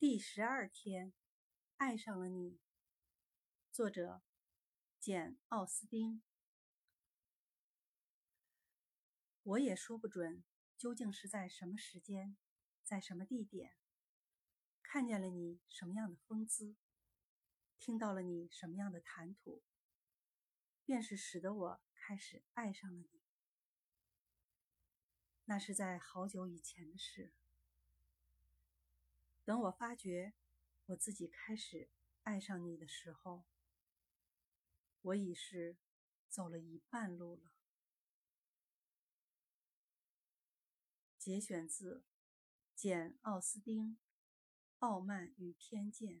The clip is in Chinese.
第十二天，爱上了你。作者：简·奥斯汀。我也说不准究竟是在什么时间，在什么地点，看见了你什么样的风姿，听到了你什么样的谈吐，便是使得我开始爱上了你。那是在好久以前的事。等我发觉我自己开始爱上你的时候，我已是走了一半路了。节选自简·奥斯丁《傲慢与偏见》。